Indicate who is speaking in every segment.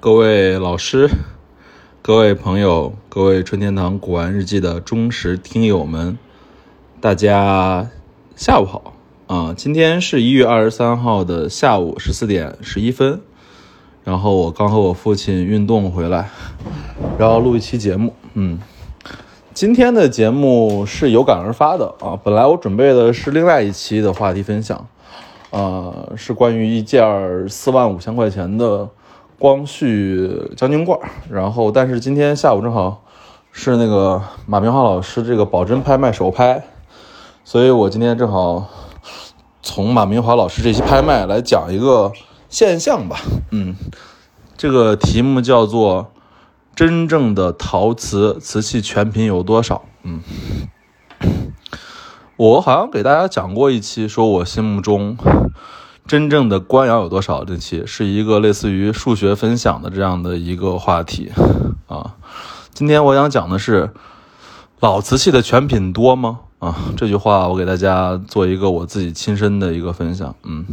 Speaker 1: 各位老师、各位朋友、各位春天堂古玩日记的忠实听友们，大家下午好啊！今天是一月二十三号的下午十四点十一分，然后我刚和我父亲运动回来，然后录一期节目。嗯，今天的节目是有感而发的啊！本来我准备的是另外一期的话题分享，呃，是关于一件四万五千块钱的。光绪将军罐，然后但是今天下午正好是那个马明华老师这个保真拍卖首拍，所以我今天正好从马明华老师这期拍卖来讲一个现象吧。嗯，这个题目叫做“真正的陶瓷瓷器全品有多少？”嗯，我好像给大家讲过一期，说我心目中。真正的官窑有多少？这期是一个类似于数学分享的这样的一个话题 啊。今天我想讲的是老瓷器的全品多吗？啊，这句话我给大家做一个我自己亲身的一个分享。嗯，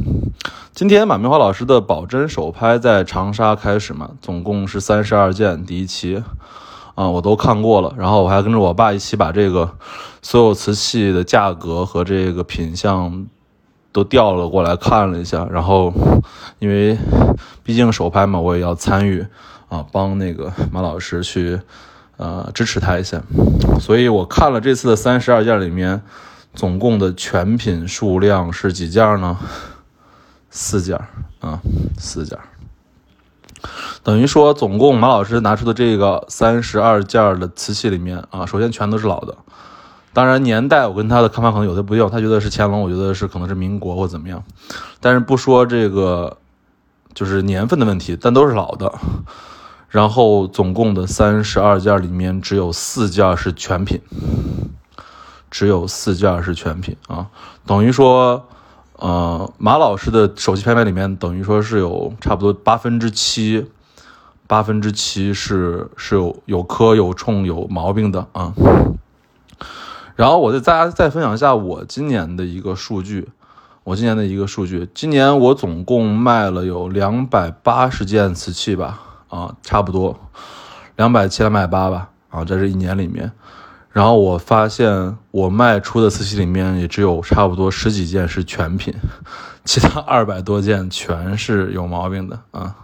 Speaker 1: 今天马明华老师的保真首拍在长沙开始嘛，总共是三十二件，第一期啊我都看过了，然后我还跟着我爸一起把这个所有瓷器的价格和这个品相。都调了过来看了一下，然后因为毕竟首拍嘛，我也要参与啊，帮那个马老师去呃支持他一下，所以我看了这次的三十二件里面，总共的全品数量是几件呢？四件啊，四件，等于说总共马老师拿出的这个三十二件的瓷器里面啊，首先全都是老的。当然，年代我跟他的看法可能有的不一样，他觉得是乾隆，我觉得是可能是民国或怎么样。但是不说这个，就是年份的问题，但都是老的。然后总共的三十二件里面，只有四件是全品，只有四件是全品啊，等于说，呃，马老师的手机拍卖里面，等于说是有差不多八分之七，八分之七是是有有磕有冲有毛病的啊。然后我再大家再分享一下我今年的一个数据，我今年的一个数据，今年我总共卖了有两百八十件瓷器吧，啊，差不多两百七两百八吧，啊，在这一年里面，然后我发现我卖出的瓷器里面也只有差不多十几件是全品，其他 二百多件全是有毛病的啊。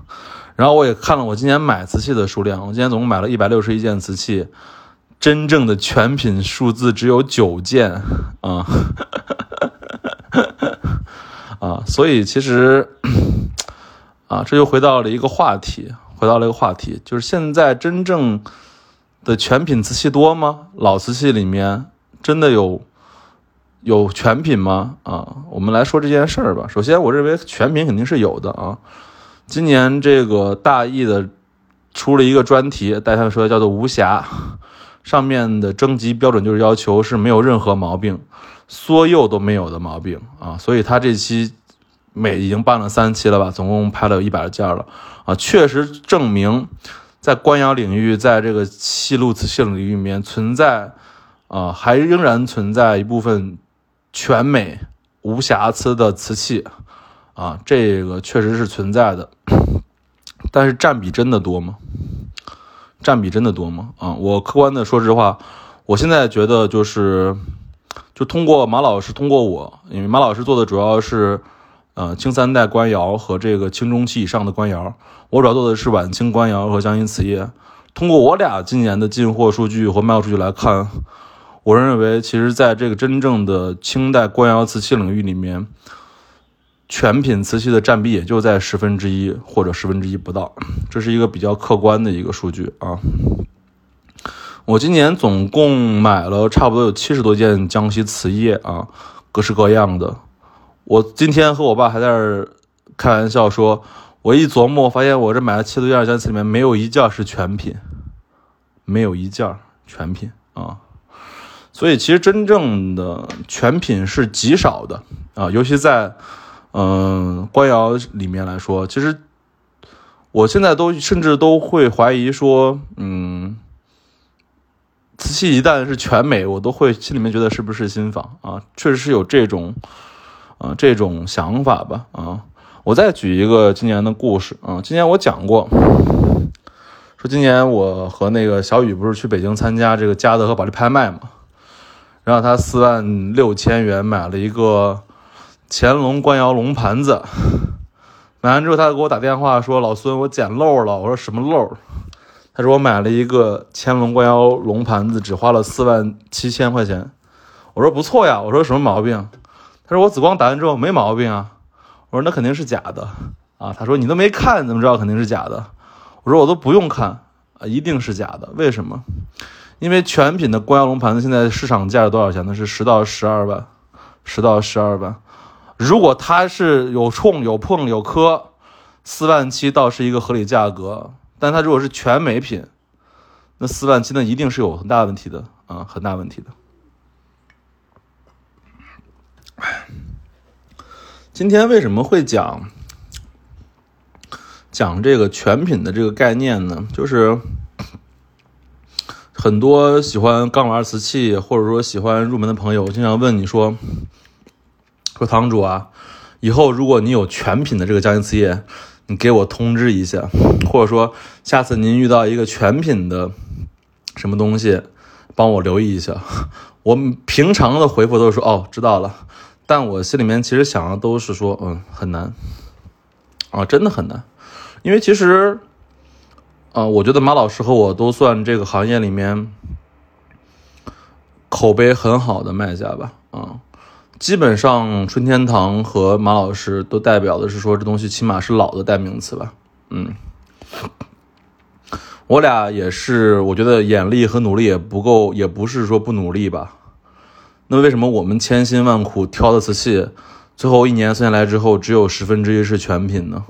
Speaker 1: 然后我也看了我今年买瓷器的数量，我今年总共买了一百六十一件瓷器。真正的全品数字只有九件啊，啊，所以其实啊，这就回到了一个话题，回到了一个话题，就是现在真正的全品瓷器多吗？老瓷器里面真的有有全品吗？啊，我们来说这件事儿吧。首先，我认为全品肯定是有的啊。今年这个大艺的出了一个专题，带他们说叫做无瑕。上面的征集标准就是要求是没有任何毛病，缩釉都没有的毛病啊，所以他这期每已经办了三期了吧，总共拍了有一百件了啊，确实证明在官窑领域，在这个漆路瓷器领域里面存在啊，还仍然存在一部分全美无瑕疵的瓷器啊，这个确实是存在的，但是占比真的多吗？占比真的多吗？啊，我客观的说实话，我现在觉得就是，就通过马老师，通过我，因为马老师做的主要是，呃，清三代官窑和这个清中期以上的官窑，我主要做的是晚清官窑和江阴瓷业。通过我俩今年的进货数据和卖货数据来看，我认为，其实在这个真正的清代官窑瓷器领域里面。全品瓷器的占比也就在十分之一或者十分之一不到，这是一个比较客观的一个数据啊。我今年总共买了差不多有七十多件江西瓷业啊，各式各样的。我今天和我爸还在开玩笑说，我一琢磨，发现我这买了七十多件江西里面没有一件是全品，没有一件全品啊。所以其实真正的全品是极少的啊，尤其在。嗯，官窑里面来说，其实我现在都甚至都会怀疑说，嗯，瓷器一旦是全美，我都会心里面觉得是不是新仿啊？确实是有这种，啊这种想法吧啊。我再举一个今年的故事啊，今年我讲过，说今年我和那个小雨不是去北京参加这个嘉德和保利拍卖嘛，然后他四万六千元买了一个乾隆官窑龙盘子，买完之后他给我打电话说：“老孙，我捡漏了。”我说：“什么漏？”他说：“我买了一个乾隆官窑龙盘子，只花了四万七千块钱。”我说：“不错呀。”我说：“什么毛病？”他说：“我紫光打完之后没毛病啊。”我说那肯定是假的啊！他说你都没看，怎么知道肯定是假的？我说我都不用看啊，一定是假的。为什么？因为全品的官窑龙盘子现在市场价是多少钱呢？是十到十二万，十到十二万。如果它是有冲有碰有磕，四万七倒是一个合理价格。但它如果是全美品，那四万七那一定是有很大问题的啊，很大问题的。今天为什么会讲讲这个全品的这个概念呢？就是很多喜欢钢玩瓷器或者说喜欢入门的朋友经常问你说：“说堂主啊，以后如果你有全品的这个匠心瓷业，你给我通知一下，或者说下次您遇到一个全品的什么东西，帮我留意一下。”我平常的回复都是说：“哦，知道了。”但我心里面其实想的都是说，嗯，很难，啊，真的很难，因为其实，啊，我觉得马老师和我都算这个行业里面口碑很好的卖家吧，啊，基本上春天堂和马老师都代表的是说这东西起码是老的代名词吧，嗯，我俩也是，我觉得眼力和努力也不够，也不是说不努力吧。那为什么我们千辛万苦挑的瓷器，最后一年算下来之后，只有十分之一是全品呢？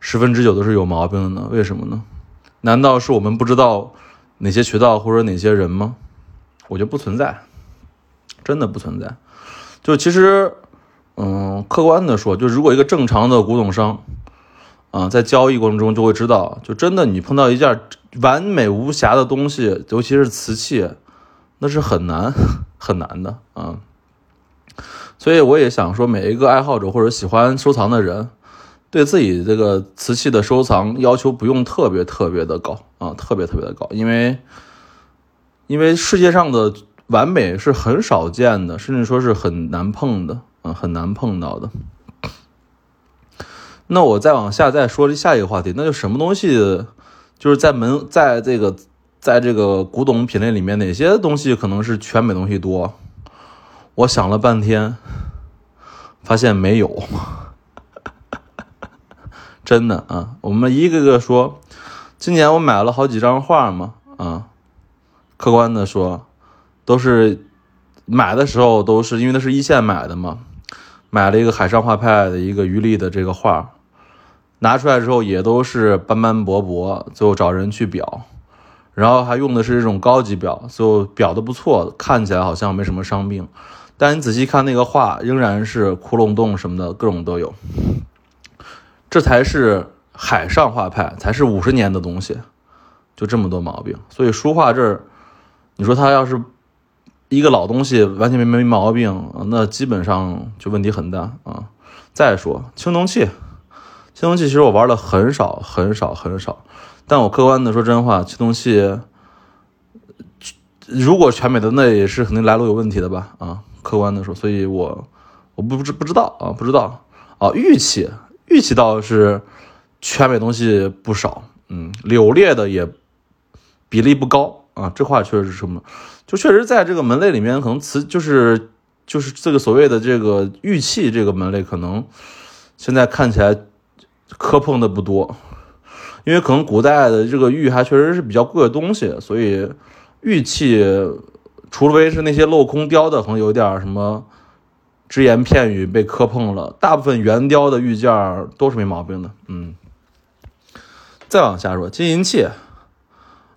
Speaker 1: 十分之九都是有毛病的呢？为什么呢？难道是我们不知道哪些渠道或者哪些人吗？我觉得不存在，真的不存在。就其实，嗯，客观的说，就如果一个正常的古董商，啊，在交易过程中就会知道，就真的你碰到一件完美无瑕的东西，尤其是瓷器，那是很难。很难的啊，所以我也想说，每一个爱好者或者喜欢收藏的人，对自己这个瓷器的收藏要求不用特别特别的高啊，特别特别的高，因为因为世界上的完美是很少见的，甚至说是很难碰的啊，很难碰到的。那我再往下再说下一个话题，那就什么东西就是在门在这个。在这个古董品类里面，哪些东西可能是全美东西多？我想了半天，发现没有。真的啊，我们一个个说，今年我买了好几张画嘛，啊，客观的说，都是买的时候都是因为那是一线买的嘛，买了一个海上画派的一个余力的这个画，拿出来之后也都是斑斑驳驳，最后找人去裱。然后还用的是这种高级表，就表的不错，看起来好像没什么伤病，但你仔细看那个画，仍然是窟窿洞什么的，各种都有。这才是海上画派，才是五十年的东西，就这么多毛病。所以书画这儿，你说它要是一个老东西，完全没没毛病，那基本上就问题很大啊。再说青铜器，青铜器其实我玩的很少，很少，很少。但我客观的说真话，青铜器如果全美的，那也是肯定来路有问题的吧？啊，客观的说，所以我我不知不知道啊，不知道啊。玉器，玉器倒是全美东西不少，嗯，柳裂的也比例不高啊。这话确实是什么？就确实在这个门类里面，可能瓷就是就是这个所谓的这个玉器这个门类，可能现在看起来磕碰的不多。因为可能古代的这个玉还确实是比较贵的东西，所以玉器除非是那些镂空雕的，可能有点什么只言片语被磕碰了。大部分圆雕的玉件都是没毛病的。嗯，再往下说金银器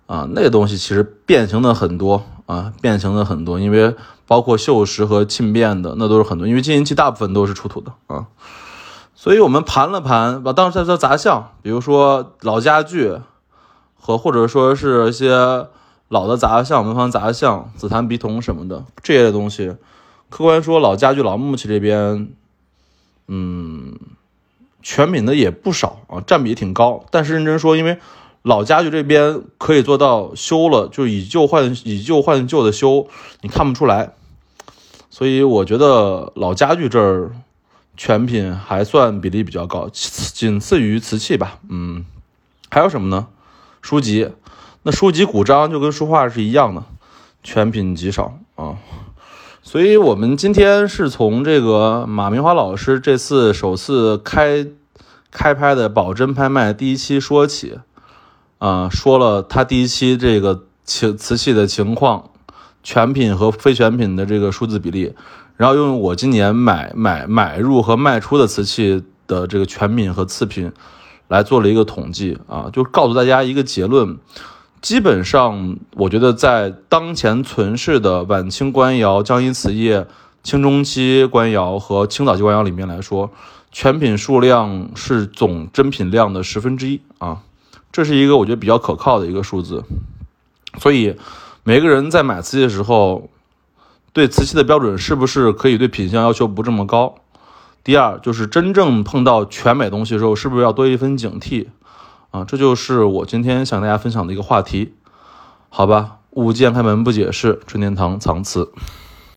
Speaker 1: 啊，那个东西其实变形的很多啊，变形的很多，因为包括锈蚀和沁变的那都是很多，因为金银器大部分都是出土的啊。所以我们盘了盘，把当时在说杂项，比如说老家具，和或者说是一些老的杂项、文房杂项、紫檀、笔筒什么的这些东西。客观说，老家具、老木器这边，嗯，全品的也不少啊，占比挺高。但是认真说，因为老家具这边可以做到修了就以旧换以旧换旧的修，你看不出来。所以我觉得老家具这儿全品还算比例比较高，仅次于瓷器吧。嗯，还有什么呢？书籍，那书籍古章就跟书画是一样的，全品极少啊。所以我们今天是从这个马明华老师这次首次开开拍的保真拍卖第一期说起，啊，说了他第一期这个瓷瓷器的情况。全品和非全品的这个数字比例，然后用我今年买买买入和卖出的瓷器的这个全品和次品来做了一个统计啊，就告诉大家一个结论：基本上，我觉得在当前存世的晚清官窑、江阴瓷业、清中期官窑和清早期官窑里面来说，全品数量是总真品量的十分之一啊，这是一个我觉得比较可靠的一个数字，所以。每个人在买瓷器的时候，对瓷器的标准是不是可以对品相要求不这么高？第二，就是真正碰到全美东西的时候，是不是要多一分警惕？啊，这就是我今天想大家分享的一个话题，好吧？物件开门不解释，春天堂藏瓷。